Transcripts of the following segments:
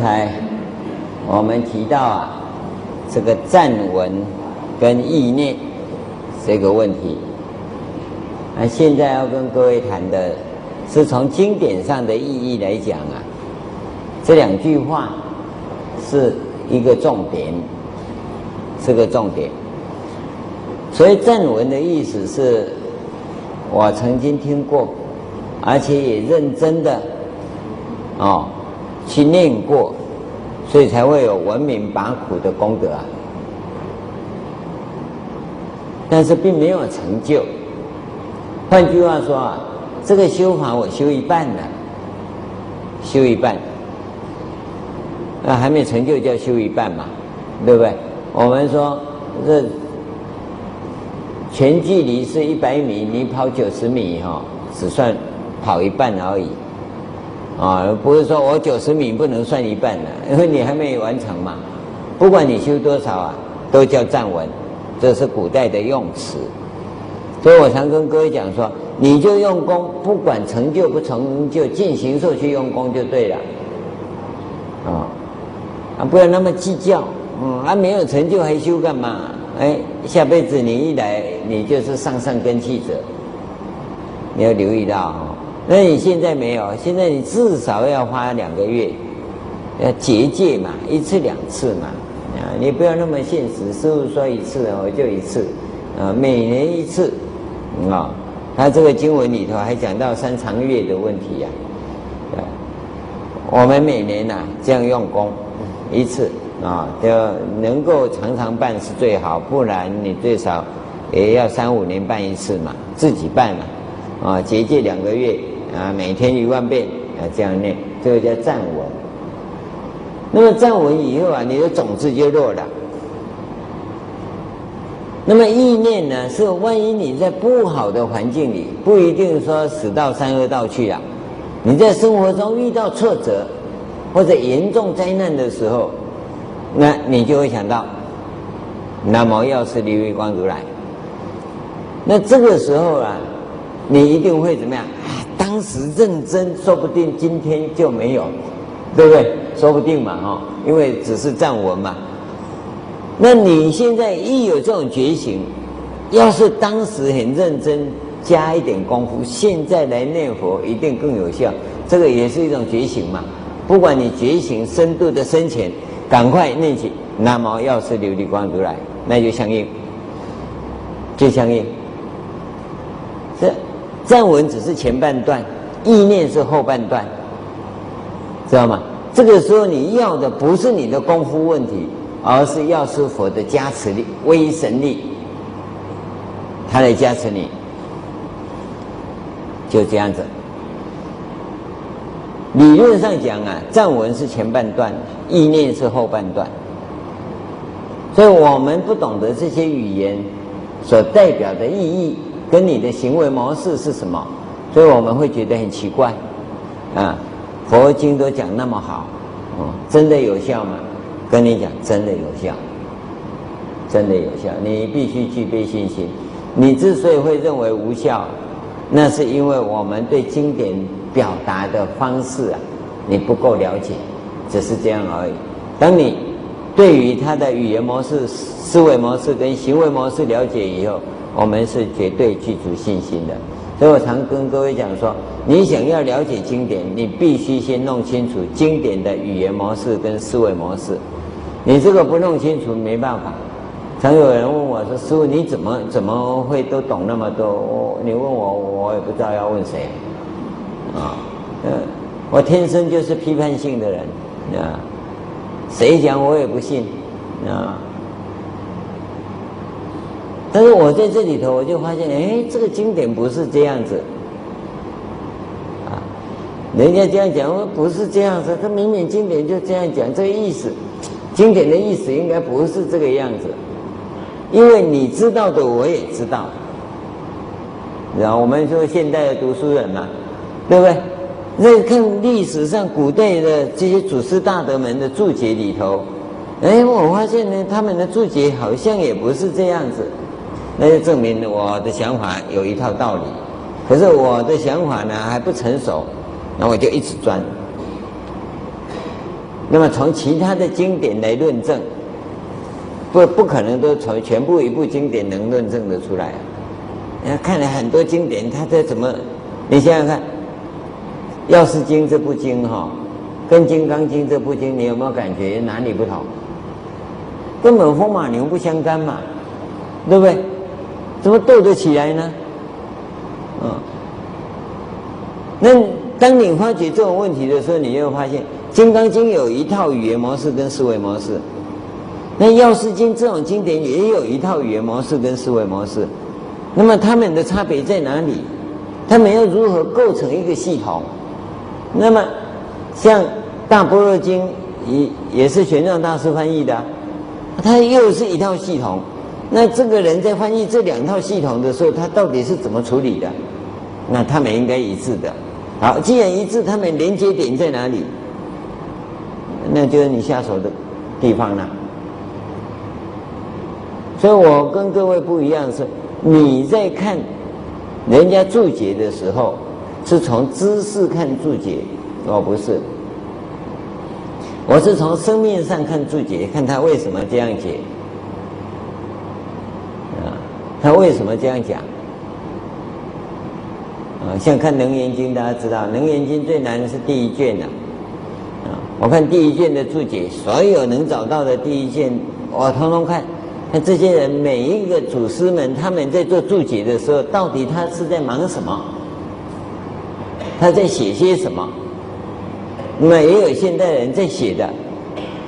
才我们提到啊，这个站文跟意念这个问题，那现在要跟各位谈的是从经典上的意义来讲啊，这两句话是一个重点，是个重点。所以正文的意思是，我曾经听过，而且也认真的哦去念过，所以才会有闻名拔苦的功德啊。但是并没有成就。换句话说啊，这个修法我修一半了，修一半，那还没成就叫修一半嘛，对不对？我们说这。全距离是一百米，你跑九十米哈，只算跑一半而已，啊，不是说我九十米不能算一半的，因为你还没有完成嘛。不管你修多少啊，都叫站稳，这是古代的用词。所以我常跟各位讲说，你就用功，不管成就不成就，进行时去用功就对了，啊，啊，不要那么计较，嗯，还没有成就还修干嘛？哎，下辈子你一来，你就是上上根器者，你要留意到哦。那你现在没有，现在你至少要花两个月，要结界嘛，一次两次嘛，啊，你不要那么现实。师父说一次我就一次，啊，每年一次，啊，他这个经文里头还讲到三长月的问题呀，啊，我们每年呐这样用功一次。啊，要能够常常办是最好，不然你最少也要三五年办一次嘛，自己办嘛，啊，结界两个月啊，每天一万遍啊，这样念，这个叫站稳。那么站稳以后啊，你的种子就落了。那么意念呢，是万一你在不好的环境里，不一定说死到三恶道去啊，你在生活中遇到挫折或者严重灾难的时候。那你就会想到，南无药师琉璃光如来。那这个时候啊，你一定会怎么样？当时认真，说不定今天就没有，对不对？说不定嘛，哈，因为只是站文嘛。那你现在一有这种觉醒，要是当时很认真，加一点功夫，现在来念佛一定更有效。这个也是一种觉醒嘛。不管你觉醒深度的深浅。赶快念起南无药师琉璃光如来，那就相应，就相应。站文只是前半段，意念是后半段，知道吗？这个时候你要的不是你的功夫问题，而是药师佛的加持力、威神力，他来加持你，就这样子。理论上讲啊，站文是前半段，意念是后半段。所以我们不懂得这些语言所代表的意义，跟你的行为模式是什么，所以我们会觉得很奇怪。啊，佛经都讲那么好，哦，真的有效吗？跟你讲，真的有效，真的有效。你必须具备信心。你之所以会认为无效，那是因为我们对经典。表达的方式啊，你不够了解，只是这样而已。当你对于他的语言模式、思维模式跟行为模式了解以后，我们是绝对具足信心的。所以我常跟各位讲说，你想要了解经典，你必须先弄清楚经典的语言模式跟思维模式。你这个不弄清楚，没办法。常有人问我说：“师傅，你怎么怎么会都懂那么多？我你问我，我也不知道要问谁。”啊，嗯，我天生就是批判性的人，啊，谁讲我也不信，啊，但是我在这里头，我就发现，哎，这个经典不是这样子，啊，人家这样讲，我不是这样子，他明明经典就这样讲，这个意思，经典的意思应该不是这个样子，因为你知道的我也知道，然后我们说现代的读书人嘛。对不对？那看历史上古代的这些祖师大德们的注解里头，哎，我发现呢，他们的注解好像也不是这样子，那就证明我的想法有一套道理。可是我的想法呢还不成熟，那我就一直钻。那么从其他的经典来论证，不不可能都从全部一部经典能论证得出来啊。你看了很多经典，他在怎么？你想想看，《药师经》这部经哈，跟《金刚经》这部经，你有没有感觉哪里不同？根本风马牛不相干嘛，对不对？怎么斗得起来呢？嗯，那当你发觉这种问题的时候，你就会发现，《金刚经》有一套语言模式跟思维模式，那《药师经》这种经典也有一套语言模式跟思维模式。那么他们的差别在哪里？他们要如何构成一个系统？那么像《大般若经》也也是玄奘大师翻译的，他又是一套系统。那这个人在翻译这两套系统的时候，他到底是怎么处理的？那他们应该一致的。好，既然一致，他们连接点在哪里？那就是你下手的地方了。所以我跟各位不一样是。你在看人家注解的时候，是从知识看注解，哦，不是，我是从生命上看注解，看他为什么这样解，啊，他为什么这样讲？啊，像看《楞严经》，大家知道，《楞严经》最难的是第一卷呐，啊，我看第一卷的注解，所有能找到的第一卷，我通通看。那这些人每一个祖师们，他们在做注解的时候，到底他是在忙什么？他在写些什么？那么也有现代人在写的，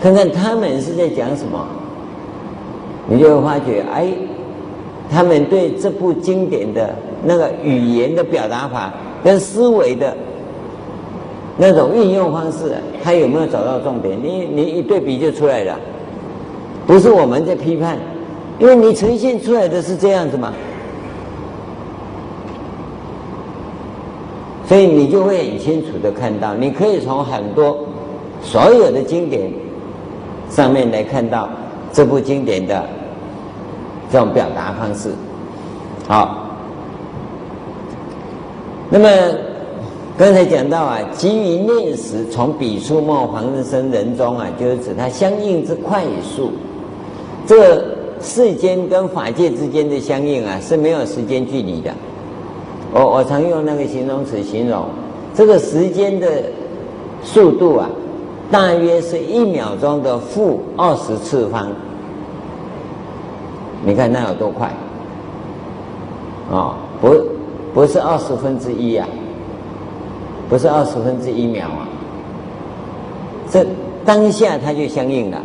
看看他们是在讲什么，你就会发觉，哎，他们对这部经典的那个语言的表达法跟思维的那种运用方式，他有没有找到重点？你你一对比就出来了，不是我们在批判。因为你呈现出来的是这样子嘛，所以你就会很清楚的看到，你可以从很多所有的经典上面来看到这部经典的这种表达方式。好，那么刚才讲到啊，基于念时从笔触末旁生人中啊，就是指它相应之快速，这。世间跟法界之间的相应啊，是没有时间距离的。我我常用那个形容词形容这个时间的速度啊，大约是一秒钟的负二十次方。你看那有多快？哦，不不是二十分之一啊，不是二十分之一秒啊，这当下它就相应了。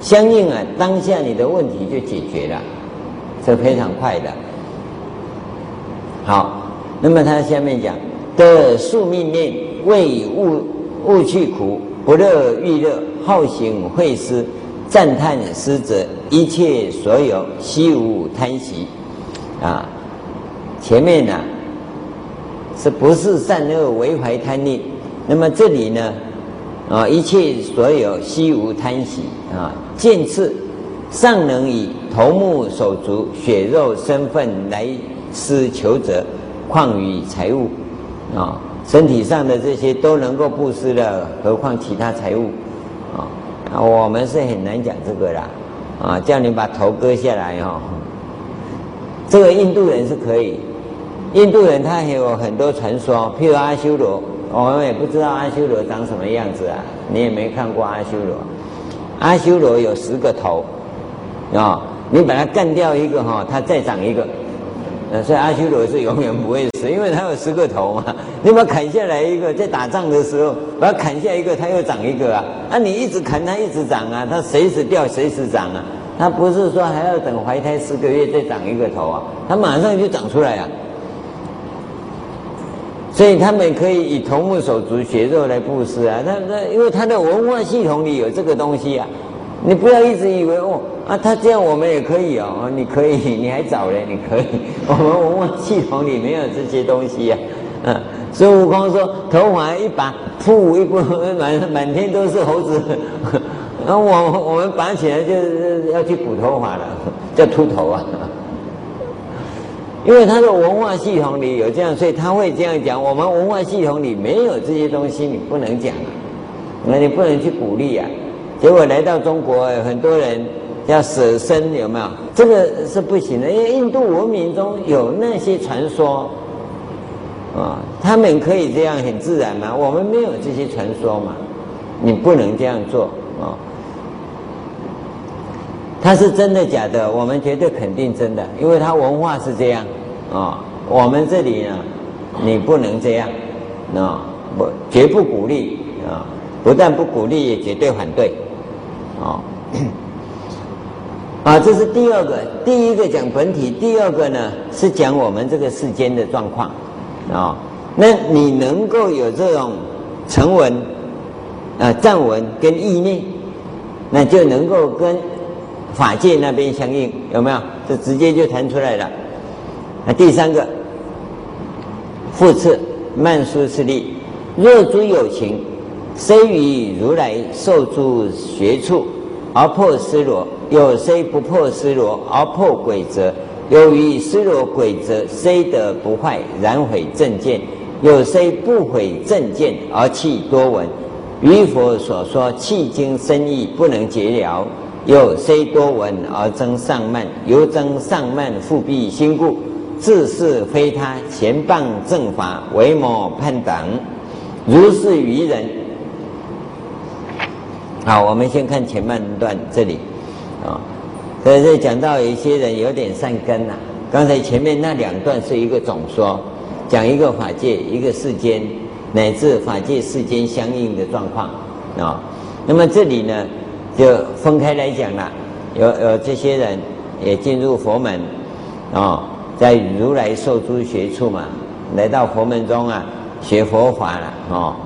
相应啊，当下你的问题就解决了，是非常快的。好，那么他下面讲得宿命念，为悟悟去苦，不乐欲乐，好行会思，赞叹失者，一切所有悉无贪喜。啊，前面呢、是不是善恶为怀贪念？那么这里呢？啊，一切所有悉无贪喜啊！见次尚能以头目手足血肉身份来施求者，况于财物啊？身体上的这些都能够布施了，何况其他财物啊？我们是很难讲这个啦啊！叫你把头割下来哈，这个印度人是可以，印度人他还有很多传说，譬如阿修罗。我们也不知道阿修罗长什么样子啊，你也没看过阿修罗。阿修罗有十个头，啊，你把它干掉一个哈，它再长一个，所以阿修罗是永远不会死，因为他有十个头嘛。你把砍下来一个，在打仗的时候把它砍下一个，它又长一个啊。啊，你一直砍它一直长啊，它随时掉随时长啊。它不是说还要等怀胎十个月再长一个头啊，它马上就长出来啊。所以他们可以以头目手足血肉来布施啊，他他因为他的文化系统里有这个东西啊，你不要一直以为哦啊，他这样我们也可以哦，你可以，你还早嘞，你可以，我们文化系统里没有这些东西啊，嗯，孙悟空说头发一拔，噗一拨满满天都是猴子，那 我我们拔起来就是要去补头发了，叫秃头啊。因为他的文化系统里有这样，所以他会这样讲。我们文化系统里没有这些东西，你不能讲。那你不能去鼓励啊。结果来到中国，很多人要舍身，有没有？这个是不行的，因为印度文明中有那些传说啊，他们可以这样很自然嘛，我们没有这些传说嘛，你不能这样做啊。它是真的假的？我们绝对肯定真的，因为它文化是这样啊。我们这里呢，你不能这样啊，不，绝不鼓励啊，不但不鼓励，也绝对反对。啊，啊，这是第二个，第一个讲本体，第二个呢是讲我们这个世间的状况，啊，那你能够有这种成文、啊藏文跟意念，那就能够跟法界那边相应，有没有？这直接就弹出来了。那第三个，复次，曼殊室利，若诸有情。虽于如来受诸学处而破尸罗，有虽不破尸罗而破鬼则，有于尸罗鬼则虽得不坏，然毁正见；有虽不毁正见而弃多闻，于佛所说弃经深义不能解了；有虽多闻而增上慢，由增上慢复蔽心故，自是非他，前谤正法，为魔叛党，如是愚人。好，我们先看前半段这里，啊，所以这讲到有一些人有点善根呐、刚才前面那两段是一个总说，讲一个法界、一个世间，乃至法界世间相应的状况，啊，那么这里呢，就分开来讲了。有有这些人也进入佛门，啊，在如来受诸学处嘛，来到佛门中啊，学佛法了，啊，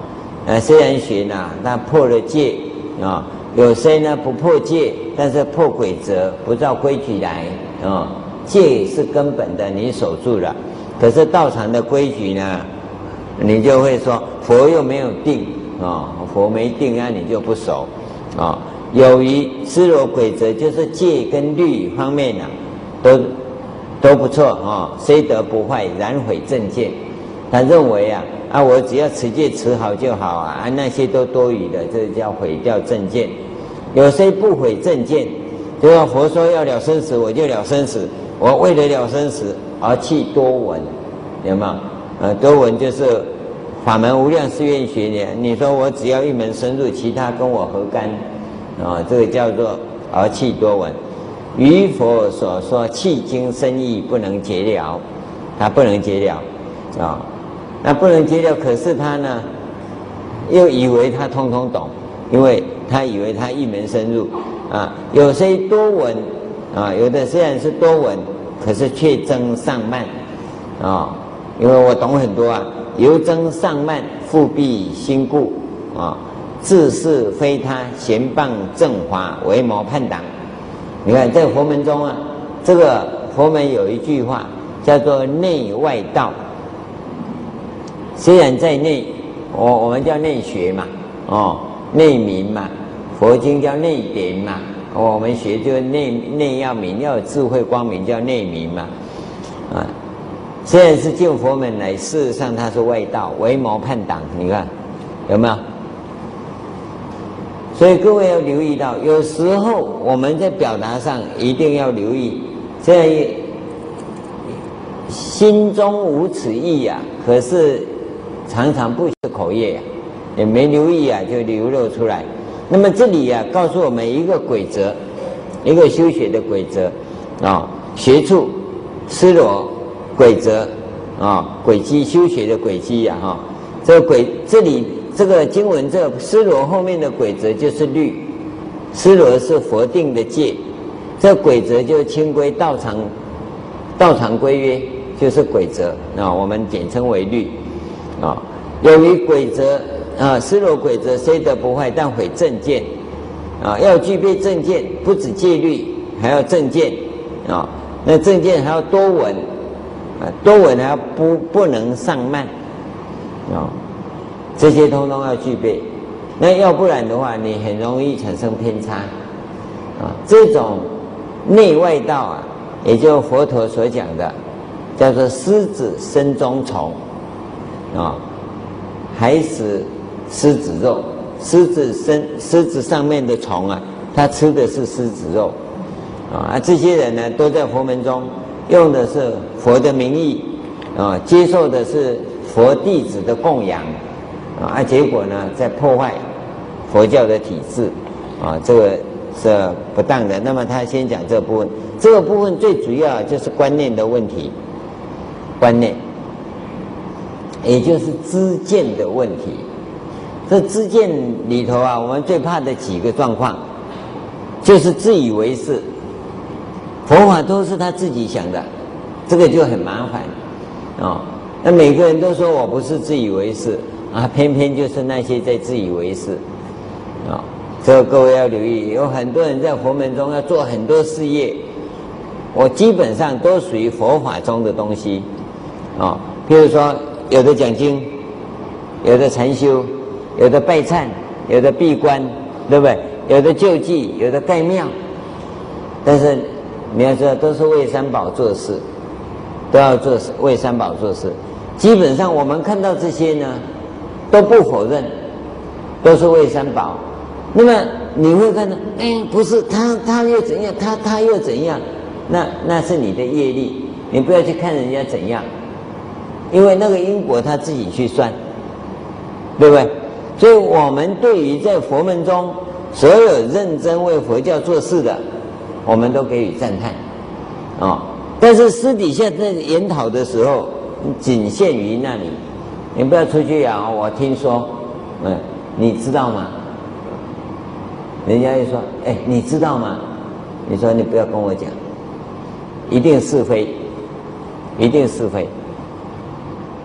呃，虽然学呢，但破了戒。啊，有些呢不破戒，但是破规则，不照规矩来啊。戒是根本的，你守住了。可是道场的规矩呢，你就会说佛又没有定啊，佛没定啊，你就不守啊。有于尸罗规则，就是戒跟律方面呢，都都不错啊，虽得不坏，然毁正见。他认为啊。啊，我只要持戒持好就好啊！啊，那些都多余的，这叫毁掉正见。有些不毁正见，就说佛说要了生死，我就了生死。我为了了生死而弃多闻，有没有？呃，多闻就是法门无量誓愿学的。你说我只要一门深入，其他跟我何干？啊，这个叫做而弃多闻。于佛所说弃经深义不能解了，他不能解了啊。那不能解了，可是他呢，又以为他通通懂，因为他以为他一门深入，啊，有些多闻，啊，有的虽然是多闻，可是却增上慢，啊，因为我懂很多啊，由增上慢复辟心故，啊，自是非他，前谤正法，为魔叛党。你看在佛门中啊，这个佛门有一句话叫做内外道。虽然在内，我我们叫内学嘛，哦，内明嘛，佛经叫内典嘛，我们学就内内要明，要有智慧光明，叫内明嘛，啊，虽然是进佛门来，事实上它是外道，为魔叛党，你看有没有？所以各位要留意到，有时候我们在表达上一定要留意，在心中无此意呀，可是。常常不是口业呀，也没留意啊，就流露出来。那么这里呀，告诉我们一个规则，一个修学的规则啊，学处、失罗规则啊，轨迹修学的轨迹呀，哈，这个轨这里这个经文这失罗后面的规则就是律，失罗是佛定的戒，这轨则就清规道场，道场规约就是规则啊，我们简称为律。啊，由于规则啊，失落规则虽得不坏，但毁正见啊，要具备正见，不止戒律，还要正见啊。那正见还要多闻啊，多闻还要不不能上慢啊，这些通通要具备。那要不然的话，你很容易产生偏差啊。这种内外道啊，也就佛陀所讲的，叫做狮子身中虫。啊，还是狮子肉，狮子身狮子上面的虫啊，它吃的是狮子肉，啊，这些人呢都在佛门中用的是佛的名义，啊，接受的是佛弟子的供养，啊，结果呢在破坏佛教的体制，啊，这个是不当的。那么他先讲这部分，这个部分最主要就是观念的问题，观念。也就是知见的问题，这知见里头啊，我们最怕的几个状况，就是自以为是，佛法都是他自己想的，这个就很麻烦啊。那每个人都说我不是自以为是啊，偏偏就是那些在自以为是啊。这个各位要留意，有很多人在佛门中要做很多事业，我基本上都属于佛法中的东西啊，譬如说。有的讲经，有的禅修，有的拜忏，有的闭关，对不对？有的救济，有的盖庙。但是你要知道，都是为三宝做事，都要做事，为三宝做事。基本上我们看到这些呢，都不否认，都是为三宝。那么你会看到，哎，不是他，他又怎样？他他又怎样？那那是你的业力，你不要去看人家怎样。因为那个因果他自己去算，对不对？所以我们对于在佛门中所有认真为佛教做事的，我们都给予赞叹，啊！但是私底下在研讨的时候，仅限于那里，你不要出去啊！我听说，嗯，你知道吗？人家就说，哎，你知道吗？你说你不要跟我讲，一定是非，一定是非。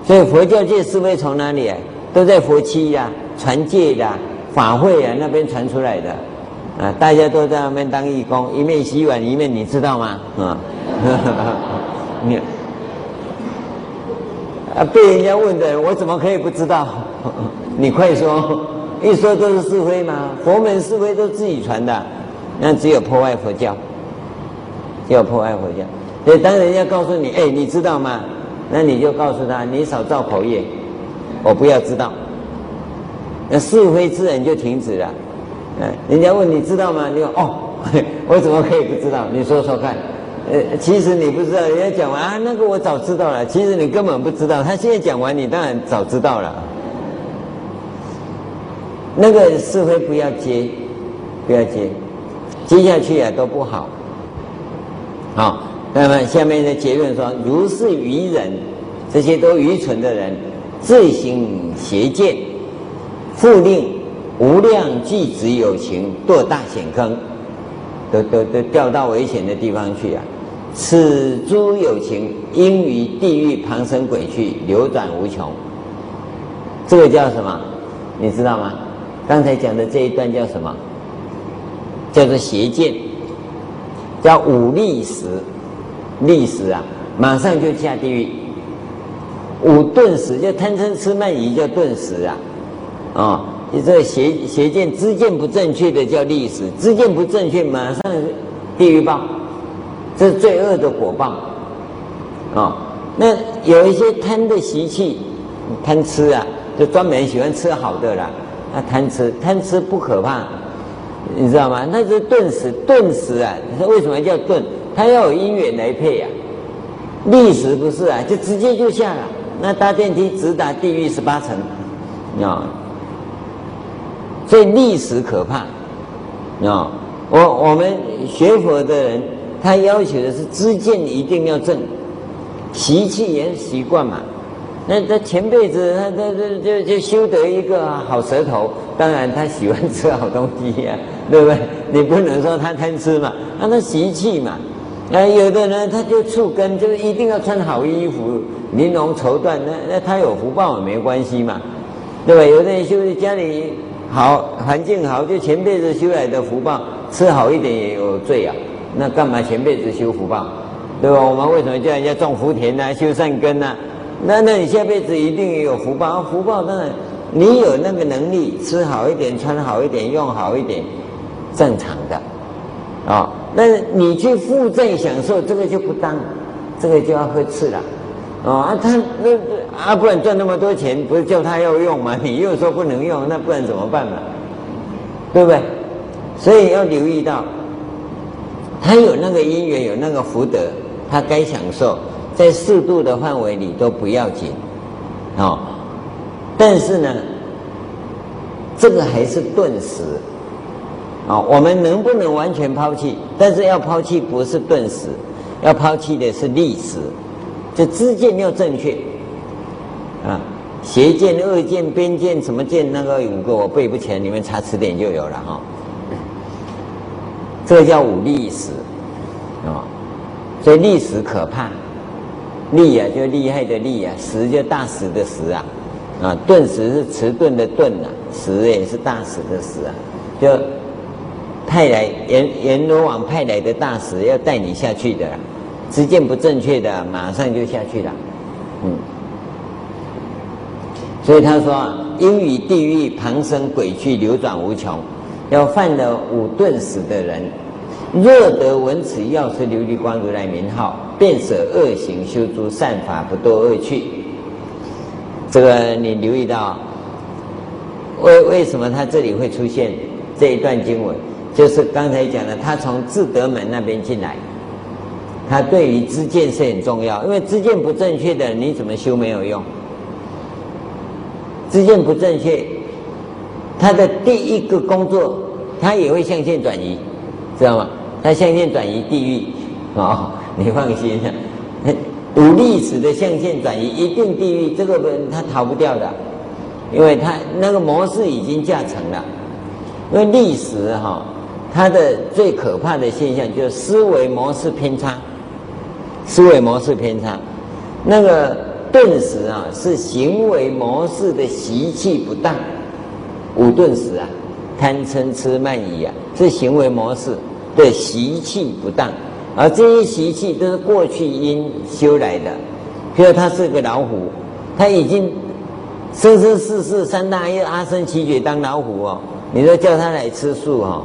所以佛教界是非从哪里啊？都在佛七呀、传戒的法会啊那边传出来的，啊，大家都在那边当义工，一面洗碗一面，你知道吗？啊，你啊，被人家问的，我怎么可以不知道？你快说，一说都是是非嘛，佛门是非都自己传的，那只有破坏佛教，只有破坏佛教。所以当人家告诉你，哎，你知道吗？那你就告诉他，你少造口业，我不要知道。那是非之人就停止了。嗯，人家问你知道吗？你说哦，我怎么可以不知道？你说说看。呃，其实你不知道，人家讲完啊，那个我早知道了。其实你根本不知道，他现在讲完，你当然早知道了。那个是非不要接，不要接，接下去啊都不好。好。那么下面的结论说：如是愚人，这些都愚蠢的人，自行邪见，复令无量巨子有情堕大险坑，都都都掉到危险的地方去啊！此诸有情应于地狱旁生鬼去，流转无穷。这个叫什么？你知道吗？刚才讲的这一段叫什么？叫做邪见，叫五力时。历史啊，马上就下地狱。五顿时就贪嗔痴慢疑叫顿时啊，啊、哦，你这邪邪见知见不正确的叫历史，知见不正确马上地狱报，这是罪恶的果报。啊、哦，那有一些贪的习气，贪吃啊，就专门喜欢吃好的啦。啊贪吃贪吃不可怕，你知道吗？那是顿时顿时啊，你说为什么叫顿？他要有因缘来配呀、啊，历史不是啊，就直接就下了。那搭电梯直达地狱十八层，啊，所以历史可怕，啊，我我们学佛的人，他要求的是知见一定要正，习气也是习惯嘛。那他前辈子他他他就就修得一个好舌头，当然他喜欢吃好东西呀、对不对？你不能说他贪吃嘛，那他习气嘛。那有的人他就触根，就是一定要穿好衣服，玲珑绸缎，那那他有福报也没关系嘛，对吧？有的人修家里好，环境好，就前辈子修来的福报，吃好一点也有罪啊，那干嘛前辈子修福报，对吧？我们为什么叫人家种福田呢、修善根呢、那那你下辈子一定有福报，福报当然你有那个能力，吃好一点，穿好一点，用好一点，正常的，啊、那你去负债享受这个就不当，这个就要呵斥了，哦啊他那啊不然赚那么多钱，不是叫他要用吗？你又说不能用，那不然怎么办嘛？对不对？所以要留意到，他有那个因缘，有那个福德，他该享受，在适度的范围里都不要紧，哦。但是呢，这个还是顿时，啊，我们能不能完全抛弃？但是要抛弃不是顿时，要抛弃的是历时，就知见要正确，啊。邪见、恶见、边见，什么见？那个五个我背不起来，你们查词典就有了哈。这叫五历史，啊，所以历史可怕。厉啊，就厉害的厉啊；时就大时的时啊。啊，顿时是迟钝的钝啊，时也是大时的时啊。就派来阎阎罗王派来的大使要带你下去的，知见不正确的，马上就下去了。嗯。所以他说啊，应于地狱旁生鬼趣流转无穷，要犯了五顿时的人，若得闻此药师琉璃光如来名号，便舍恶行，修诸善法，不堕恶趣。这个你留意到，为为什么他这里会出现这一段经文？就是刚才讲的，他从智德门那边进来，他对于知见是很重要，因为知见不正确的，你怎么修没有用。知见不正确，他的第一个工作，他也会象限转移，知道吗？他象限转移地狱，哦，你放心，五历史的象限转移一定地狱，这个人他逃不掉的，因为他那个模式已经架成了。因为历史哈，它的最可怕的现象就是思维模式偏差，思维模式偏差，那个。顿时啊，是行为模式的习气不当，五顿时啊，贪嗔痴慢疑啊，是行为模式的习气不当，而这些习气都是过去因修来的。譬如他是个老虎，他已经生生世世三大业阿僧只劫当老虎哦，你说叫他来吃素哦，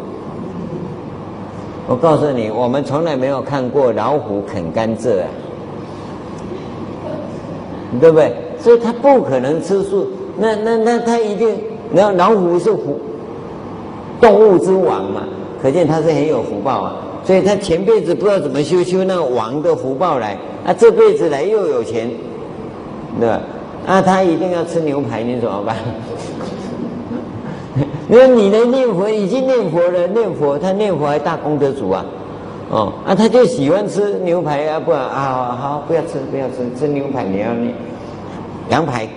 我告诉你，我们从来没有看过老虎啃甘蔗啊。对不对？所以他不可能吃素。那那那他一定，那老虎是虎，动物之王嘛，可见他是很有福报啊。所以他前辈子不知道怎么修修那个王的福报来，啊，这辈子来又有钱，对吧？啊，他一定要吃牛排，你怎么办？因为你的念佛已经念佛了，念佛他念佛还大功德主啊。哦，啊，他就喜欢吃牛排啊，不啊，好，不要吃，不要吃，吃牛排你要念羊排，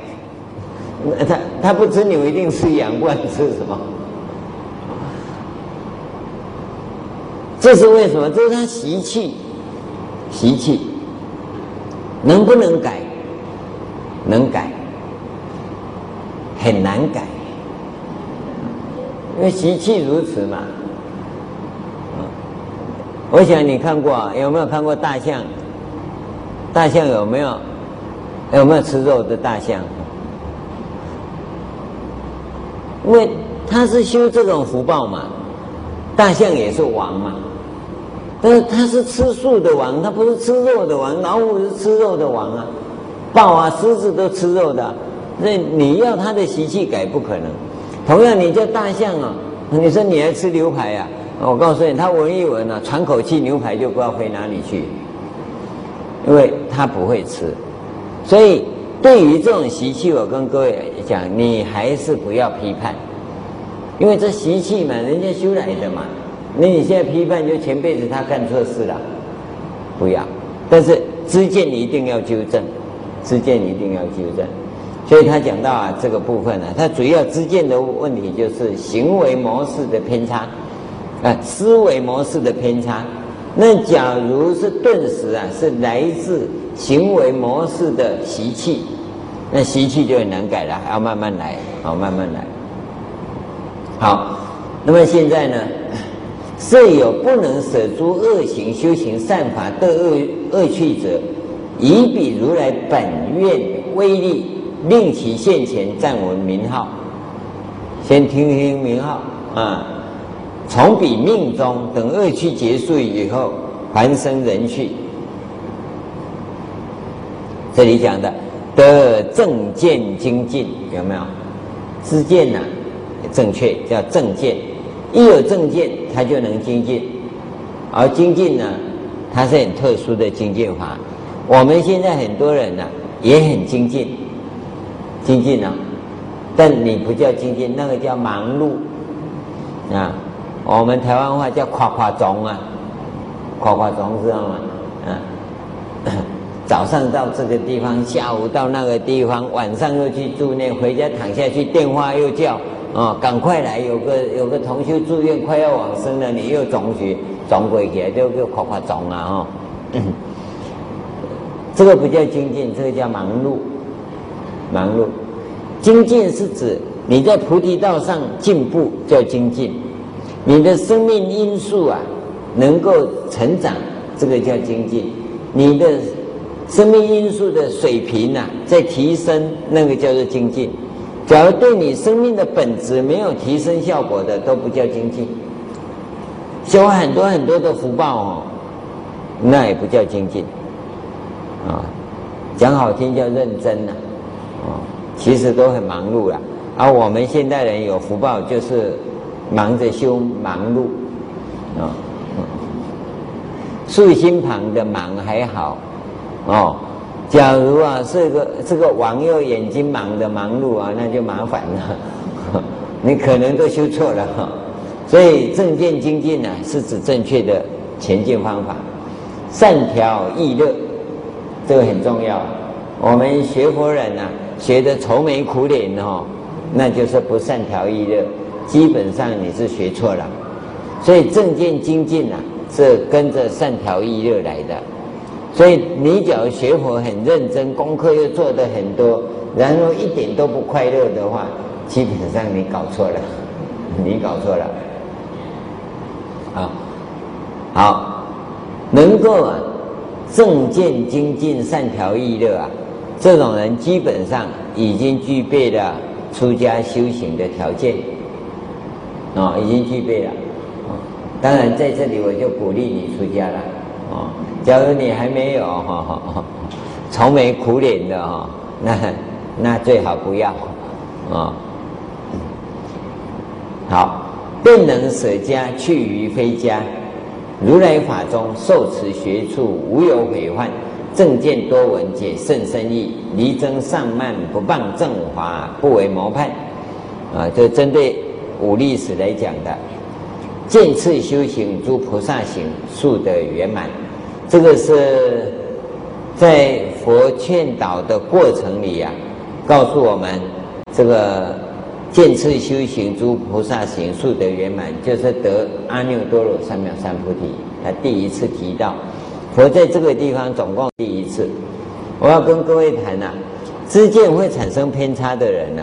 他他不吃牛，一定吃羊，不然吃什么？这是为什么？这是他习气，习气能不能改？能改，很难改，因为习气如此嘛。我想你看过，有没有看过大象？大象有没有有没有吃肉的大象？因为他是修这种福报嘛，大象也是王嘛，但是他是吃素的王，他不是吃肉的王。老虎是吃肉的王啊，豹啊、狮子都吃肉的，那你要他的习气改不可能。同样，你叫大象啊，你说你还吃牛排呀？我告诉你，他闻一闻啊，喘口气，牛排就不知道飞哪里去，因为他不会吃。所以，对于这种习气，我跟各位讲，你还是不要批判，因为这习气嘛，人家修来的嘛。那你现在批判，就前辈子他干错事了，不要。但是知见你一定要纠正，知见你一定要纠正。所以他讲到啊，这个部分呢，他主要之间的问题就是行为模式的偏差。啊，思维模式的偏差。那假如是顿时啊，是来自行为模式的习气，那习气就很难改了，还要慢慢来，好，慢慢来。好，那么现在呢，设有不能舍诸恶行，修行善法得恶恶趣者，以彼如来本愿威力，令其现前暂闻名号。先听听名号啊。从彼命中，等恶趣结束以后，还生人趣。这里讲的得正见精进有没有？知见呢，正确叫正见，一有正见，他就能精进。而精进呢，它是很特殊的精进法。我们现在很多人呢、也很精进，精进啊，但你不叫精进，那个叫忙碌啊。我们台湾话叫夸夸种啊，夸夸种知道吗？啊，早上到这个地方，下午到那个地方，晚上又去住院，回家躺下去，电话又叫啊，赶快来，有个有个同修住院快要往生了，你又总去。总归起来就就夸夸总啊哈，这个不叫精进，这个叫忙碌。忙碌，精进是指你在菩提道上进步叫精进，你的生命因素啊能够成长，这个叫精进。你的生命因素的水平呐、在提升，那个叫做精进。假如对你生命的本质没有提升效果的，都不叫精进。修很多很多的福报哦，那也不叫精进啊，讲好听叫认真呐，其实都很忙碌了。而我们现代人有福报，就是忙着修忙碌啊。竖心旁的忙还好哦，假如啊是个这个王右眼睛忙的忙碌啊，那就麻烦了，你可能都修错了哈。所以正见精进呢，是指正确的前进方法，善调易乐，这个很重要。我们学佛人呢、啊，学的愁眉苦脸哦，那就是不善调意乐，基本上你是学错了。所以正见精进啊，是跟着善调意乐来的。所以你只要学佛很认真，功课又做得很多，然后一点都不快乐的话，基本上你搞错了，你搞错了。啊，好，能够啊正见精进善调意乐啊，这种人基本上已经具备了出家修行的条件，啊，已经具备了。当然在这里我就鼓励你出家了，啊，假如你还没有哈哈，愁眉苦脸的哈，那那最好不要，啊，好。便能舍家去于非家，如来法中受持学处无有毁患，正见多闻解甚深义，离增上慢不谤正法不为谋叛，啊，这针对五力史来讲的，见次修行诸菩萨行速得圆满，这个是在佛劝导的过程里呀、啊，告诉我们这个。见次修行诸菩萨行速得圆满，就是得阿耨多罗三藐三菩提。他第一次提到，佛在这个地方总共第一次。我要跟各位谈呐、知见会产生偏差的人呢、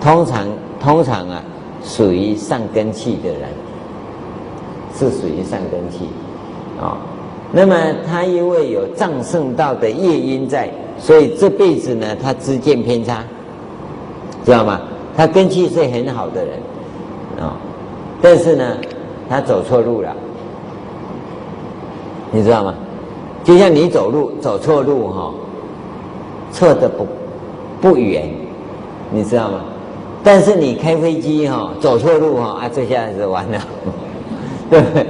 通常通常啊，属于上根器的人，是属于上根器啊、哦。那么他因为有藏圣道的业因在，所以这辈子呢，他知见偏差，知道吗？他根器是很好的人，啊、但是呢，他走错路了，你知道吗？就像你走路走错路哈、哦，错的不不远，你知道吗？但是你开飞机哈、哦，走错路哈、哦，啊，这下子完了，对不对？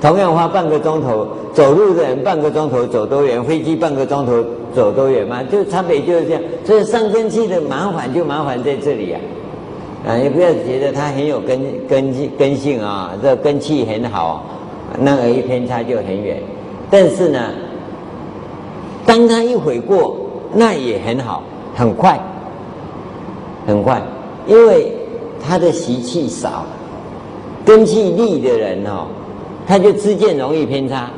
同样花半个钟头，走路的人半个钟头走多远，飞机半个钟头走多远嘛？就差别就是这样，所以上根器的麻烦就麻烦在这里呀、啊。啊，你不要觉得它很有根根根性啊，这根气很好，那个一偏差就很远。但是呢，当他一悔过，那也很好，很快，很快，因为他的习气少，根器利的人哦，他就知见容易偏差，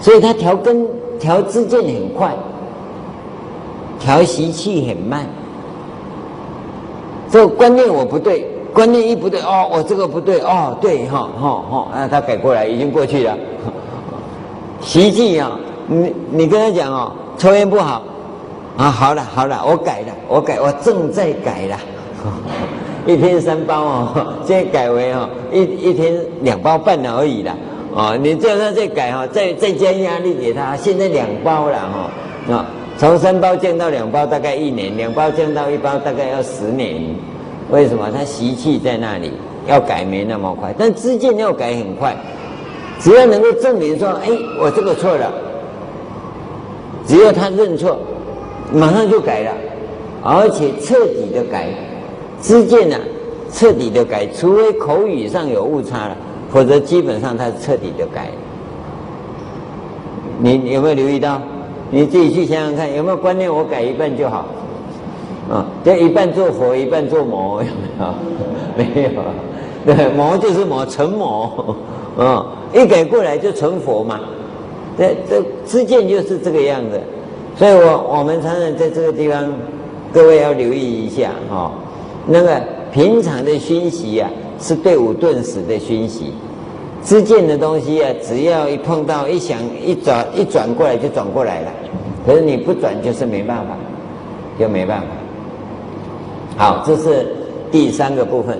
所以他调根调知见很快，调习气很慢。这个观念我不对，观念一不对哦，我这个不对哦，对哈，哈哈，啊，他改过来已经过去了。习气啊，你你跟他讲哦，抽烟不好，啊，好了好了，我改了，我改，我正在改了，一天三包哦，现在改为哦，一一天两包半而已了，哦，你叫他再改哈，再再加压力给他，现在两包了哈，啊。从三包降到两包，大概一年；两包降到一包，大概要十年。为什么？他习气在那里，要改没那么快，但知见要改很快。只要能够证明说，哎，我这个错了，只要他认错，马上就改了，而且彻底的改。知见呢，彻底的改，除非口语上有误差了，否则基本上他彻底的改。你，你有没有留意到？你自己去想想看，有没有观念？我改一半就好，啊，就一半做佛，一半做魔，有没有？没有，对，魔就是魔，成魔，啊，一改过来就成佛嘛。这这知见就是这个样子，所以我我们常常在这个地方，各位要留意一下哈。那个平常的熏习啊，是对五顿时的熏习。知见的东西啊，只要一碰到一想一转一转过来就转过来了，可是你不转就是没办法，就没办法。好，这是第三个部分。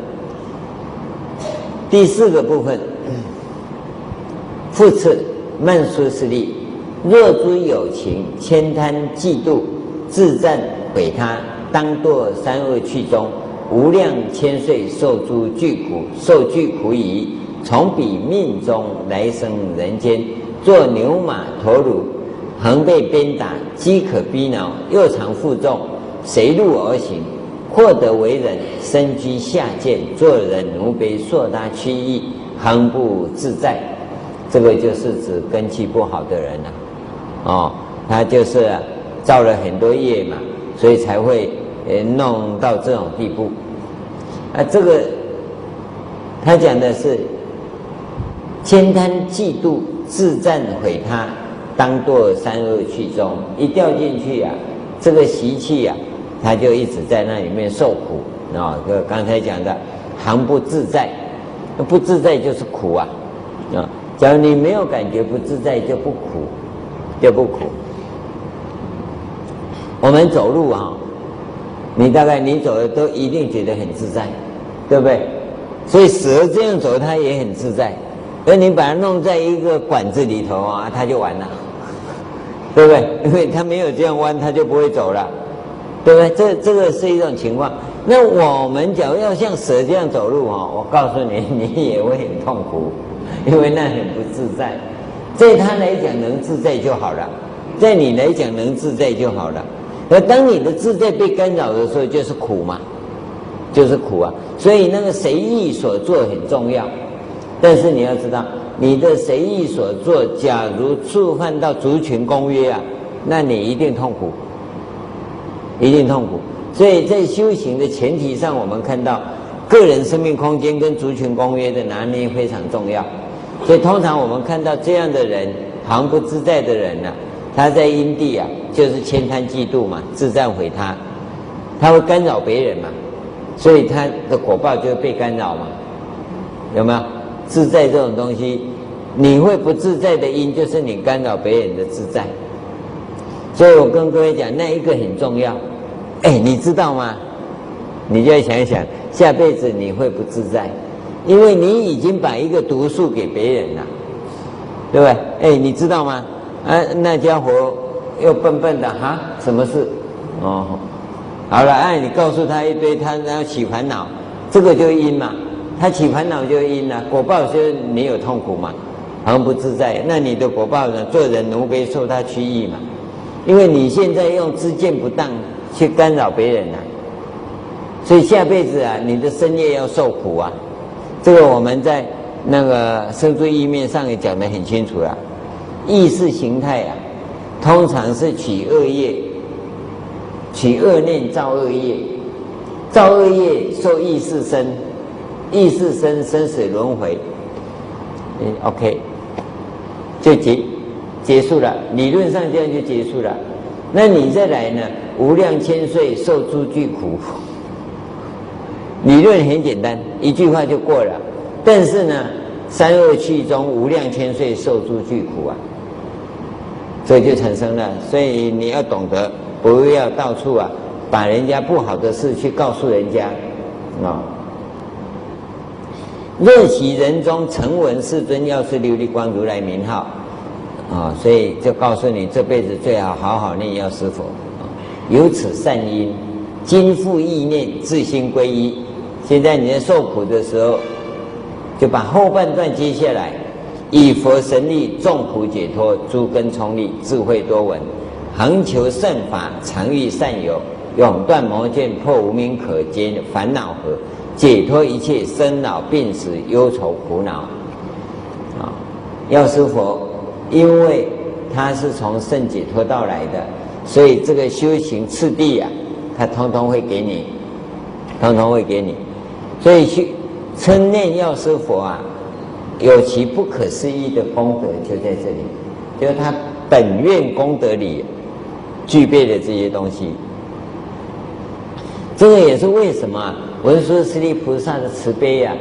第四个部分，复次曼殊室利，若诸有情慳贪嫉妒自赞毁他，当堕三恶趣中，无量千岁受诸具苦，受具苦已。从彼命中来生人间，做牛马驼驴，恒被鞭打，饥渴逼恼，又常负重，随路而行，获得为人，身居下贱，做人奴婢，硕大屈意，恒不自在。这个就是指根气不好的人了，啊，哦，他就是造了很多业嘛，所以才会呃弄到这种地步。啊，这个他讲的是。慳贪嫉妒自赞毁他，当堕三恶趣中。一掉进去、啊，这个习气呀，他就一直在那里面受苦啊。就刚才讲的，恒不自在，不自在就是苦啊！假如你没有感觉不自在，就不苦，就不苦。我们走路啊，你大概你走的都一定觉得很自在，对不对？所以蛇这样走，它也很自在。而你把它弄在一个管子里头啊，它就完了，对不对？因为它没有这样弯，它就不会走了，对不对？这这个是一种情况。那我们假如要像蛇这样走路啊，我告诉你，你也会很痛苦，因为那很不自在。在他来讲能自在就好了，在你来讲能自在就好了。而当你的自在被干扰的时候，就是苦嘛，就是苦啊。所以那个随意所作很重要。但是你要知道，你的随意所作，假如触犯到族群公约啊，那你一定痛苦，一定痛苦。所以在修行的前提上，我们看到个人生命空间跟族群公约的拿捏非常重要。所以通常我们看到这样的人，恒不自在的人呢、啊，他在因地啊，就是慳贪嫉妒嘛，自赞毁他，他会干扰别人嘛，所以他的果报就会被干扰嘛，有没有？自在这种东西，你会不自在的因，就是你干扰别人的自在。所以我跟各位讲，那一个很重要。哎，你知道吗？你就要想一想，下辈子你会不自在，因为你已经把一个毒素给别人了，对不对？哎，你知道吗？啊，那家伙又笨笨的哈，什么事？哦，好了，哎，你告诉他一堆，他然后起烦恼，这个就因嘛。他起烦恼就因了，果报就是你有痛苦嘛，很不自在。那你的果报呢？做人奴婢受他屈意嘛，因为你现在用知见不当去干扰别人了，所以下辈子啊，你的身业要受苦啊。这个我们在那个生住意面上也讲得很清楚了。意识形态啊，通常是起恶业，起恶念造恶业，造恶业受意识身。意识生生死轮回，嗯，OK，就结结束了。理论上这样就结束了。那你再来呢？无量千岁受诸具苦，理论很简单，一句话就过了。但是呢，三恶趣中无量千岁受诸具苦啊，所以就产生了。所以你要懂得，不要到处啊，把人家不好的事去告诉人家啊。若昔人中曾闻世尊药师琉璃光如来名号，啊，所以就告诉你，这辈子最好好好念药师佛，有此善因，今复意念，自心皈依，现在你在受苦的时候，就把后半段接下来，以佛神力众苦解脱，诸根聪利，智慧多闻，恒求圣法，常遇善友，永断魔见，破无明可解烦恼河，解脱一切生老病死忧愁苦恼。啊，药师佛，因为他是从圣解脱道来的，所以这个修行次第啊，他通通会给你，通通会给你。所以去称念药师佛啊。有其不可思议的功德就在这里，就是他本愿功德里具备的这些东西。这个也是为什么文殊师利菩萨的慈悲呀、啊，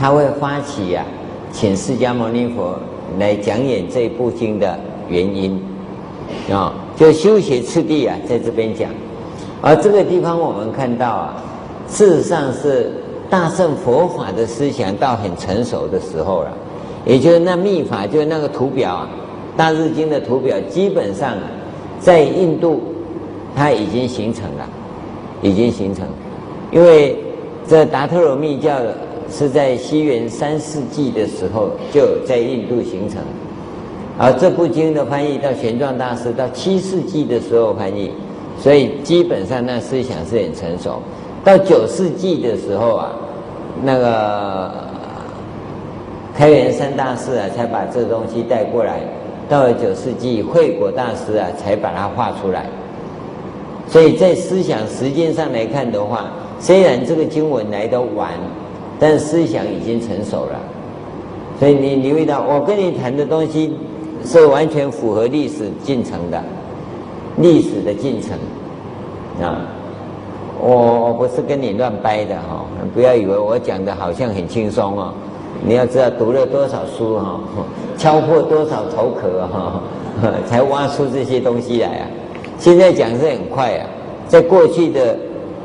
他会发起呀、啊，请释迦牟尼佛来讲演这部经的原因啊，就修学次第啊，在这边讲。而这个地方我们看到啊，事实上是。大乘佛法的思想到很成熟的时候了，也就是那密法，就是那个图表啊，《大日经》的图表，基本上啊，在印度它已经形成了，已经形成。因为这达特罗密教是在西元三世纪的时候就在印度形成，而这部经的翻译到玄奘大师到七世纪的时候翻译，所以基本上那思想是很成熟。到九世纪的时候啊。那个开元三大士啊，才把这东西带过来。到了九世纪，慧果大师啊，才把它画出来。所以在思想时间上来看的话，虽然这个经文来得晚，但思想已经成熟了。所以你留意到，我跟你谈的东西是完全符合历史进程的，历史的进程啊。我我不是跟你乱掰的哈，不要以为我讲的好像很轻松哦。你要知道读了多少书哈，敲破多少头壳哈，才挖出这些东西来啊。现在讲是很快啊，在过去的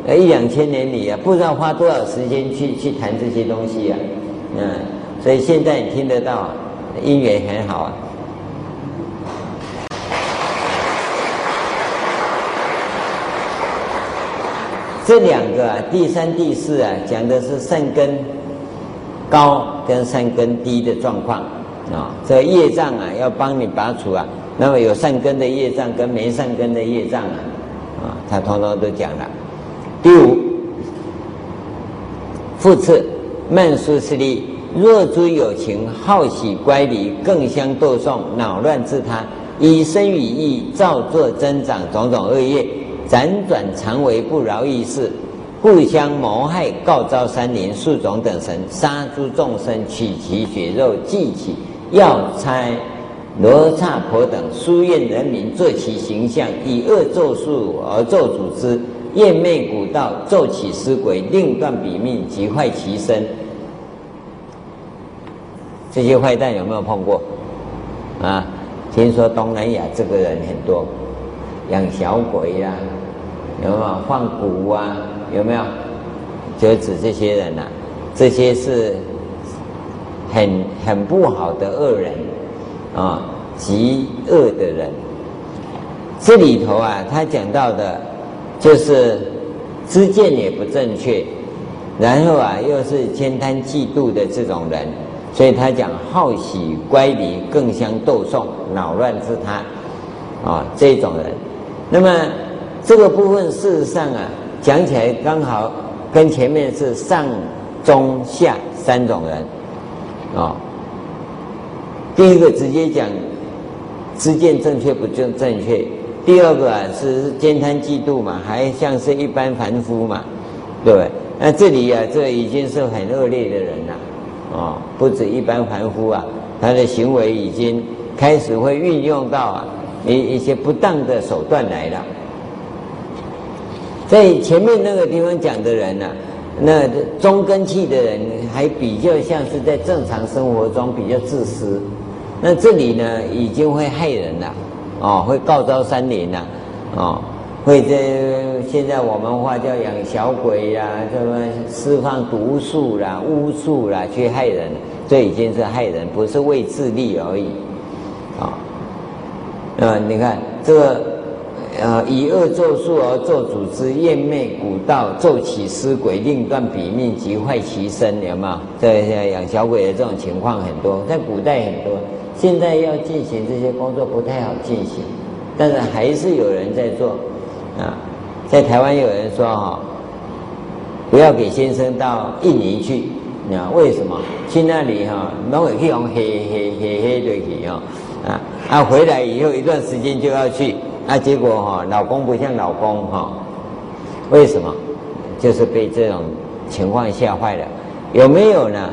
呃一两千年里啊，不知道花多少时间去去谈这些东西啊。嗯，所以现在你听得到，因缘很好啊。这两个啊，第三、第四啊，讲的是善根高跟善根低的状况啊。这业障啊，要帮你拔除啊。那么有善根的业障跟没善根的业障啊，啊，他通通都讲了。第五，复次，曼殊室利，若诸有情好喜乖离，更相斗讼，恼乱自他，以身语意造作增长种种恶业。辗转常为不饶益事，互相谋害，告召山林、树种等神，杀诸众生，取其血肉，祭起药差罗刹婆等，书宴人民，作其形象，以恶咒术而咒诅之，厌魅古道，奏起尸鬼，令断彼命，及坏其身。这些坏蛋有没有碰过？啊，听说东南亚这个人很多，养小鬼呀、有没有放蛊啊？有没有？就指这些人呐、啊，这些是很很不好的恶人啊，极恶的人。这里头啊，他讲到的，就是知见也不正确，然后啊，又是慳贪嫉妒的这种人，所以他讲好喜乖离，更相斗讼，恼乱自他啊，这种人，那么。这个部分事实上啊，讲起来刚好跟前面是上、中、下三种人，啊、哦，第一个直接讲知见正确不正正确，第二个啊是慳贪嫉妒嘛，还像是一般凡夫嘛，对不对？那这里啊，这已经是很恶劣的人了，啊、不止一般凡夫啊，他的行为已经开始会运用到啊一一些不当的手段来了。在前面那个地方讲的人呢、那中根气的人还比较像是在正常生活中比较自私，那这里呢已经会害人了，哦，会告召山林了，哦，会在现在我们话叫养小鬼呀、什么释放毒素啦、巫术啦去害人，这已经是害人，不是为自利而已，啊、哦，啊，你看这个。呃，以恶作术而作主之，厌魅蛊道，奏起尸鬼，令断笔命及坏其身，有没有？这养小鬼的这种情况很多，在古代很多，现在要进行这些工作不太好进行，但是还是有人在做啊。在台湾有人说哈，不要给先生到印尼去，你知道为什么？去那里哈，那会用黑黑黑黑的去啊啊啊！回来以后一段时间就要去。那、啊、结果哈，老公不像老公哈，为什么？就是被这种情况吓坏了。有没有呢？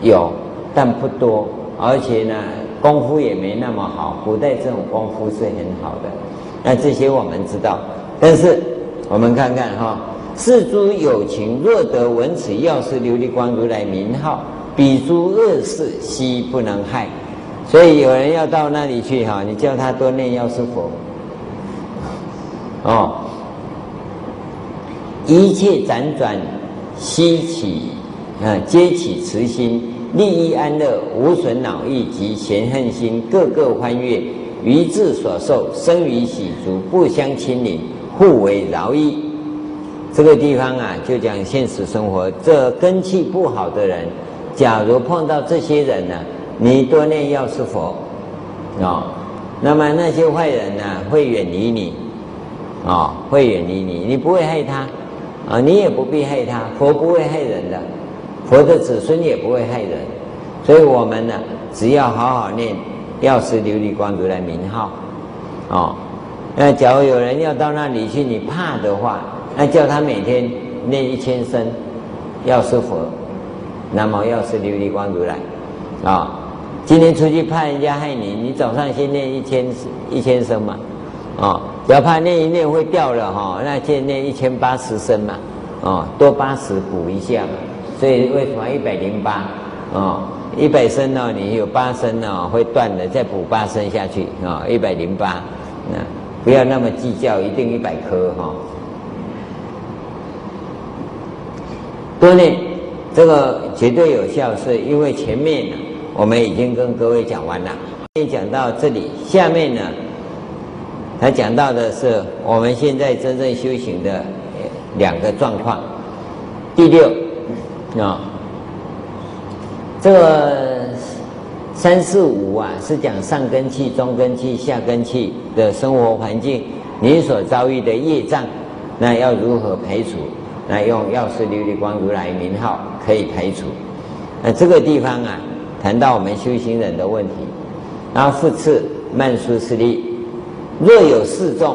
有，但不多，而且呢，功夫也没那么好。古代这种功夫是很好的，那这些我们知道。但是我们看看哈，是诸有情若得闻此药师琉璃光如来名号，彼诸恶事悉不能害。所以有人要到那里去哈，你叫他多念药师佛。哦，一切辗转悉起，啊，皆起慈心，利益安乐，无损恼意及嫌恨心，个个欢悦，于自所受，生于喜足，不相亲邻，互为饶益。这个地方啊，就讲现实生活，这根气不好的人，假如碰到这些人呢，你多念药师佛，啊、那么那些坏人呢，会远离你。啊、会远离你，你不会害他，啊、你也不必害他。佛不会害人的，佛的子孙也不会害人，所以我们呢，只要好好念药师琉璃光如来名号，啊、那假如有人要到那里去，你怕的话，那叫他每天念一千声药师佛，那么药师琉璃光如来，啊、今天出去怕人家害你，你早上先念一千一千声嘛，哦。只要怕念一念会掉了哈，那先念一千八十升嘛，哦，多八十补一下嘛，所以为什么一百零八？哦，一百升呢，你有八升呢会断的，再补八升下去啊，一百零八，那不要那么计较，一定一百颗哈。多念这个绝对有效，是因为前面呢我们已经跟各位讲完了，先讲到这里，下面呢。他讲到的是我们现在真正修行的两个状况。第六啊，这个三四五啊，是讲上根器、中根器、下根器的生活环境，你所遭遇的业障，那要如何排除？那用药师琉璃光如来名号可以排除。那这个地方啊，谈到我们修行人的问题，然后复次曼殊室利。若有四众，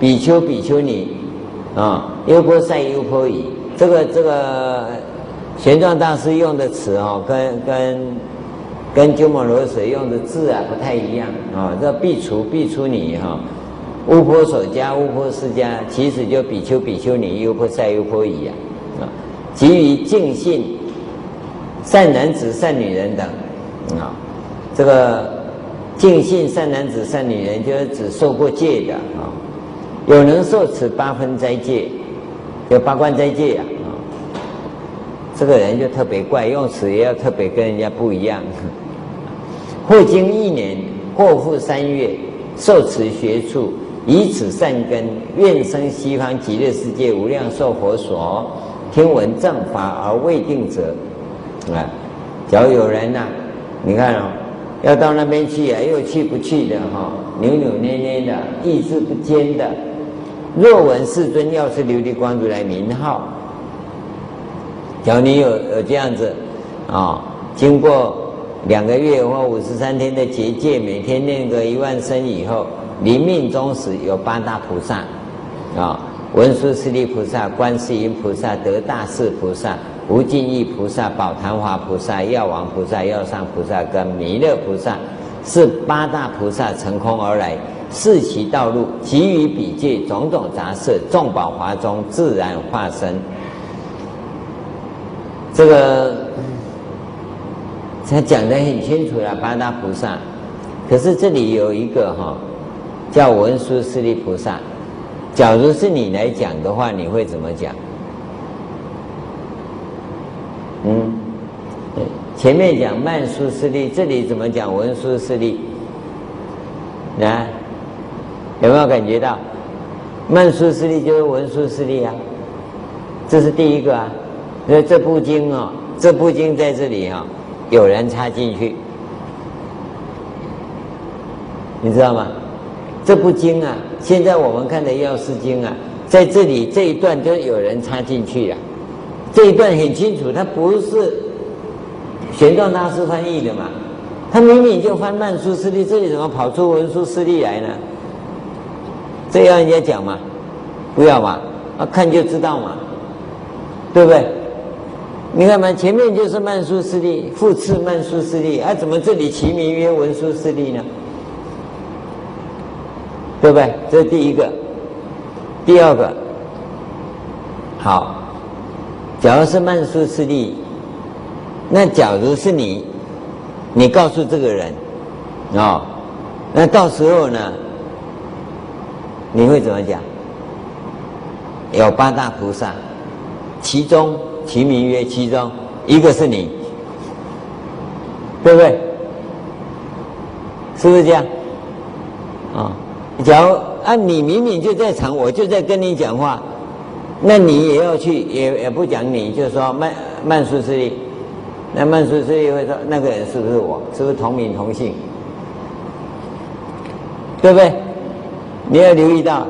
比丘、比丘尼，啊，优婆塞、优婆夷，这个这个玄奘大师用的词哦，跟跟跟鸠摩罗什用的字啊不太一样啊。这苾刍、苾刍尼哈，鄔波索迦、鄔波斯迦，其实就比丘、比丘尼、优婆塞、优婆夷啊，啊，及于净信善男子、善女人等，啊，这个。净信善男子、善女人，就是指受过戒的啊。有人受持八分斋戒，有八关斋戒啊。这个人就特别怪，用词也要特别跟人家不一样。或经一年，或复三月，受持学处，以此善根，愿生西方极乐世界无量寿佛所，听闻正法而未定者，啊，假如有人呐、你看哦。要到那边去啊，又去不去的哈，扭扭捏捏的，意志不坚的。若闻世尊药师琉璃光如来名号，假如你有有这样子啊，经过两个月或五十三天的结界，每天念个一万声以后，临命终时有八大菩萨啊，文殊师利菩萨、观世音菩萨、得大士菩萨。无尽意菩萨、宝昙华菩萨、药王菩萨、药上菩萨跟弥勒菩萨，是八大菩萨乘空而来，示其道路，给予彼界种种杂色，众宝华中自然化身。这个他讲得很清楚了，八大菩萨。可是这里有一个哈，叫文殊师利菩萨。假如是你来讲的话，你会怎么讲？嗯，前面讲曼殊室利，这里怎么讲文殊室利？来，有没有感觉到曼殊室利就是文殊师利啊，这是第一个啊。所以这部经啊、哦，这部经在这里啊、哦，有人插进去，你知道吗？这部经啊，现在我们看的《药师经》啊，在这里这一段就有人插进去了。这一段很清楚，他不是玄奘大师翻译的嘛？他明明就翻曼殊师利，这里怎么跑出文殊师利来呢？这要人家讲吗？不要嘛，啊，看就知道嘛，对不对？你看嘛，前面就是曼殊师利，复次曼殊师利，啊，怎么这里其名曰文殊师利呢？对不对？这是第一个。第二个，好，假如是曼殊师利，那假如是你，你告诉这个人，啊、哦，那到时候呢，你会怎么讲？有八大菩萨，其中其名曰其中一个是你，对不对？是不是这样？啊、哦，假如啊，你明明就在场，我就在跟你讲话，那你也要去，也也不讲你，就说曼曼殊室利，那曼殊室利会说那个人是不是我？是不是同名同姓？对不对？你要留意到。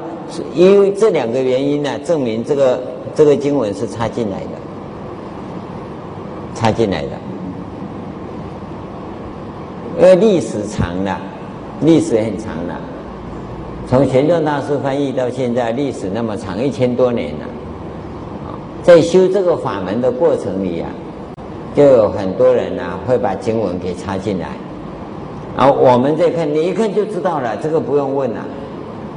因为这两个原因呢，证明这个这个经文是插进来的，插进来的。因为历史长了，历史很长了，从玄奘大师翻译到现在，历史那么长，一千多年了。在修这个法门的过程里啊，就有很多人啊会把经文给插进来，然后我们再看，你一看就知道了，这个不用问了。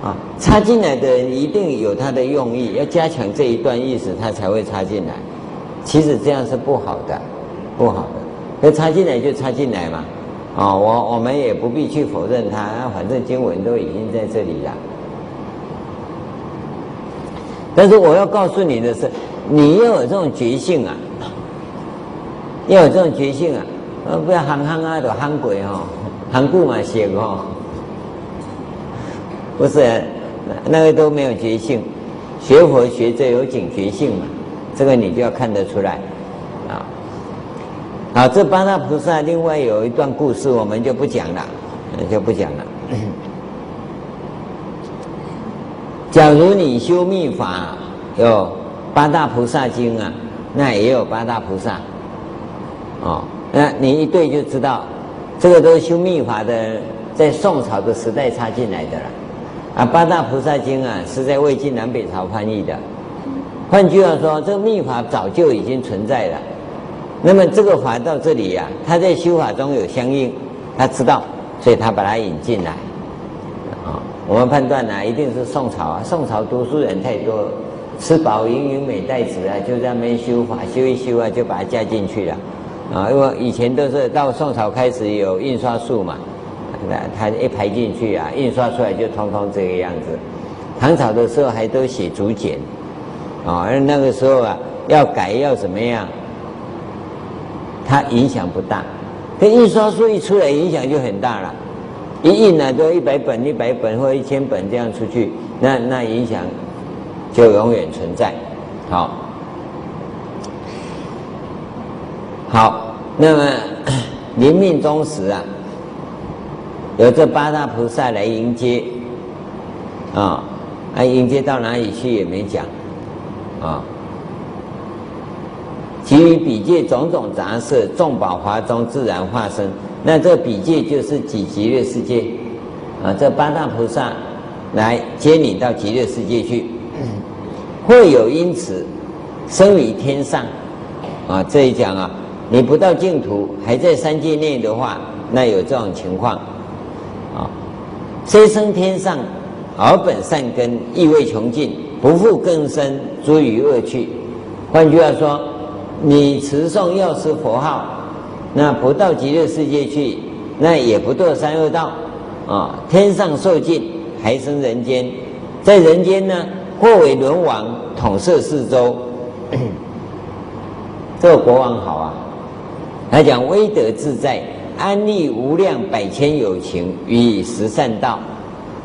啊，插进来的人一定有他的用意，要加强这一段意思，他才会插进来。其实这样是不好的，不好的。那插进来就插进来嘛，啊，我我们也不必去否认他，反正经文都已经在这里了。但是我要告诉你的是，你要有这种觉性啊，要有这种觉性啊，呃，不要憨憨啊，都憨鬼哦，憨固嘛，写哦。不是，那个都没有觉性，学佛学者有警觉性嘛，这个你就要看得出来，啊，好，这八大菩萨另外有一段故事，我们就不讲了，就不讲了。假如你修密法有八大菩萨经啊，那也有八大菩萨，哦，那你一对就知道，这个都是修密法的，在宋朝的时代插进来的了。啊，八大菩萨经啊，是在魏晋南北朝翻译的。换句话说，这个密法早就已经存在了。那么这个法到这里呀、啊，他在修法中有相应，他知道，所以他把它引进来。啊，我们判断呢、一定是宋朝啊。宋朝读书人太多，吃饱芸芸美代子啊，就在那边修法，修一修啊，就把它加进去了。啊，因为以前都是到宋朝开始有印刷术嘛。那他一排进去啊，印刷出来就通通这个样子。唐朝的时候还都写竹简，啊，而那个时候啊，要改要怎么样，它影响不大。这印刷术一出来，影响就很大了。一印呢，都一百本、一百本或一千本这样出去，那那影响就永远存在。好，好，那么 临命终时啊。有这八大菩萨来迎接，啊，啊，迎接到哪里去也没讲，啊，其余比界种种杂色，众宝华中自然化身。那这比界就是几极乐世界，啊，这八大菩萨来接你到极乐世界去，会有因此生于天上，啊，这一讲啊，你不到净土，还在三界内的话，那有这种情况。啊虽生天上，而本善根亦未穷尽，不复更生诸余恶趣。换句话说，你持诵药师佛号，那不到极乐世界去，那也不堕三恶道啊。天上受尽，还生人间，在人间呢，或为轮王，统摄四周。这个国王好啊，他讲威德自在。安立无量百千有情，予以十善道，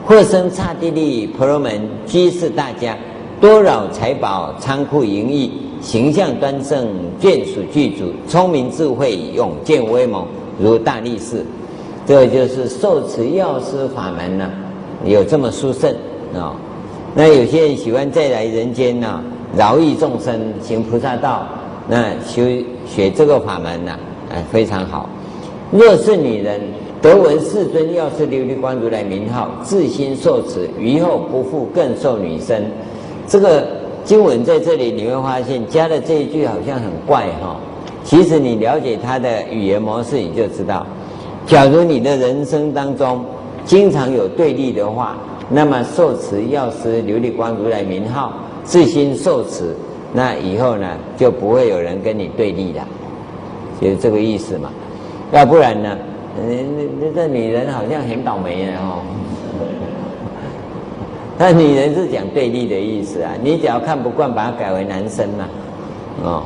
或生刹帝利婆罗门，居士大家，多扰财宝，仓库盈溢，形象端正，眷属具足，聪明智慧，勇健威猛，如大力士。这就是受持药师法门呢、有这么殊胜啊。那有些人喜欢再来人间呢、啊，饶益众生，行菩萨道，那修学这个法门呢、啊，哎，非常好。若是女人得闻世尊药师琉璃光如来名号，自心受持，于后不复更受女身。这个经文在这里你会发现加的这一句好像很怪哈，其实你了解它的语言模式，你就知道。假如你的人生当中经常有对立的话，那么受持药师琉璃光如来名号，自心受持，那以后呢就不会有人跟你对立了，就是这个意思嘛。要不然呢？那那这女人好像很倒霉啊！哦，那女人是讲对立的意思啊。你只要看不惯，把它改为男生嘛，哦，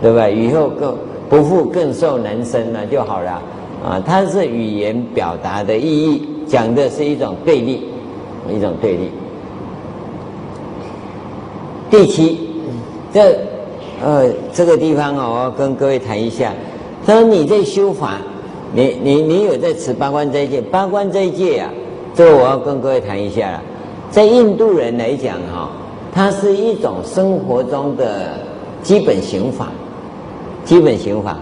对吧？以后更不复更受男生了就好了啊。它是语言表达的意义，讲的是一种对立，一种对立。第七，这呃这个地方哦，我要跟各位谈一下。他说：“你在修法，你你你有在持八关斋戒？八关斋戒啊，这我要跟各位谈一下了。在印度人来讲，哈，它是一种生活中的基本刑法，基本刑法，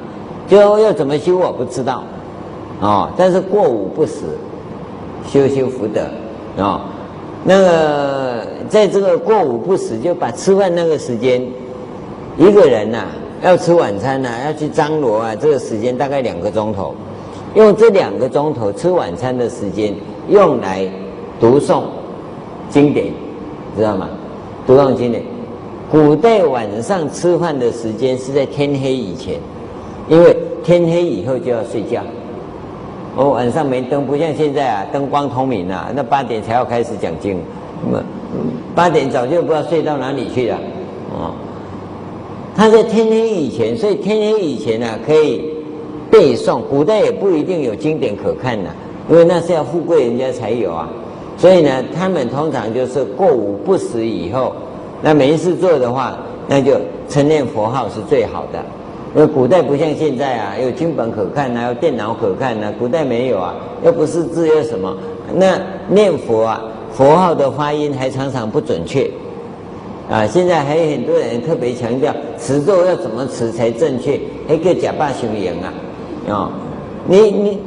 就要怎么修我不知道，哦，但是过午不食，修修福德，哦，那个在这个过午不食，就把吃饭那个时间，一个人呐、”要吃晚餐呐、要去张罗啊，这个时间大概两个钟头，用这两个钟头吃晚餐的时间用来读诵经典，知道吗？读诵经典。古代晚上吃饭的时间是在天黑以前，因为天黑以后就要睡觉。哦，晚上没灯，不像现在啊，灯光通明啊，那八点才要开始讲经，那八点早就不知道睡到哪里去了，哦。他在天黑以前，所以天黑以前呢、可以背诵。古代也不一定有经典可看呐、因为那是要富贵人家才有啊。所以呢，他们通常就是过午不食以后，那没事做的话，那就称念佛号是最好的。因为古代不像现在啊，有经本可看啊，有电脑可看啊，古代没有啊，又不是字又什么，那念佛啊，佛号的发音还常常不准确。啊，现在还有很多人特别强调持咒要怎么持才正确，还个假扮雄赢啊！啊、哦，你你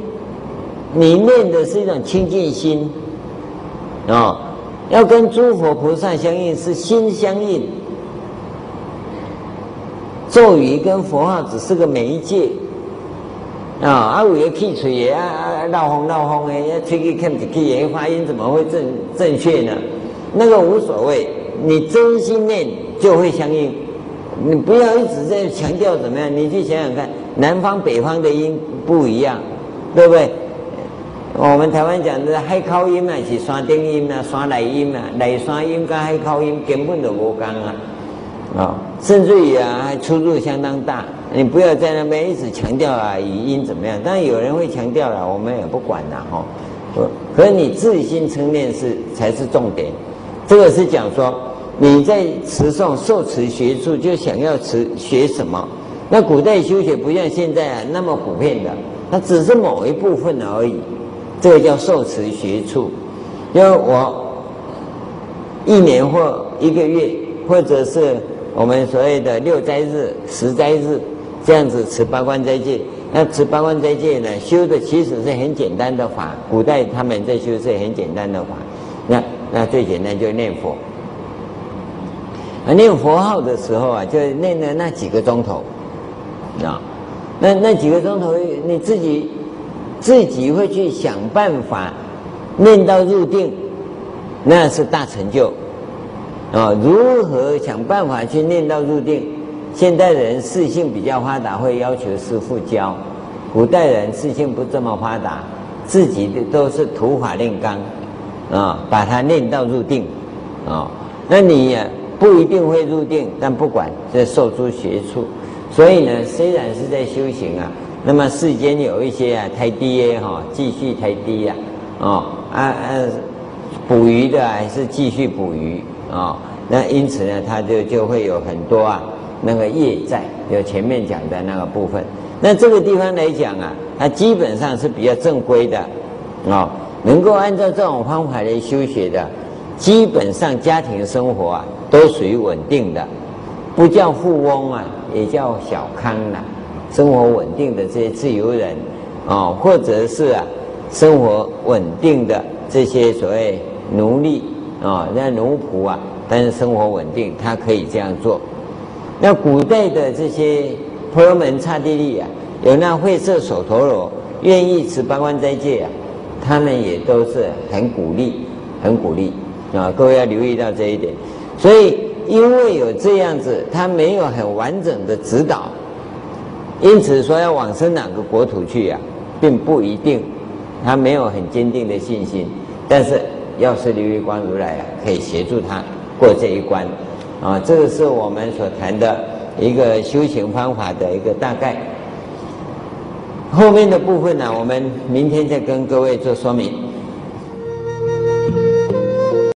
你念的是一种清净心啊、哦，要跟诸佛菩萨相应是心相应，咒语跟佛号只是个媒介啊，啊，为了气吹也啊啊闹哄闹哄的，要吹气看不起的，发音怎么会正正确呢？那个无所谓。你真心念就会相应，你不要一直在强调怎么样，你去想想看，南方北方的音不一样，对不对？我们台湾讲的海口音啊，是山顶音啊，山内音啊，内山音跟海口音根本都无共啊，啊、甚至于啊，出入相当大。你不要在那边一直强调啊，语音怎么样？当然有人会强调了，我们也不管了哈。可是你自心称念是才是重点，这个是讲说。你在持诵受持学处，就想要持学什么？那古代修学不像现在啊那么普遍的，它只是某一部分而已。这个叫受持学处。因为我一年或一个月，或者是我们所谓的六斋日、十斋日，这样子持八关斋戒。那持八关斋戒呢，修的其实是很简单的法。古代他们在修是很简单的法。那那最简单就是念佛。啊念佛号的时候啊，就念了那几个钟头，啊，那那几个钟头，你自己自己会去想办法念到入定，那是大成就，啊，如何想办法去念到入定？现代人视性比较发达，会要求师父教；古代人视性不这么发达，自己的都是土法炼钢，啊，把它念到入定，啊，那你也？不一定会入定，但不管这受诸学处，所以呢，虽然是在修行啊，那么世间有一些啊，太低耶哈，继续太低呀，哦啊啊，捕鱼的还是继续捕鱼啊。那因此呢，他就就会有很多啊那个业债，就前面讲的那个部分。那这个地方来讲啊，它基本上是比较正规的啊，能够按照这种方法来修学的，基本上家庭生活啊都属于稳定的，不叫富翁啊，也叫小康了，生活稳定的这些自由人啊，或者是啊生活稳定的这些所谓奴隶啊，那奴仆啊。但是生活稳定，他可以这样做。那古代的这些婆罗门刹帝利啊，有那会舍手陀罗愿意持八关斋戒啊，他们也都是很鼓励，很鼓励啊。各位要留意到这一点。所以因为有这样子，他没有很完整的指导，因此说要往生哪个国土去啊，并不一定，他没有很坚定的信心。但是要是琉璃光如来，可以协助他。过这一关，啊，这个是我们所谈的一个修行方法的一个大概。后面的部分呢，我们明天再跟各位做说明。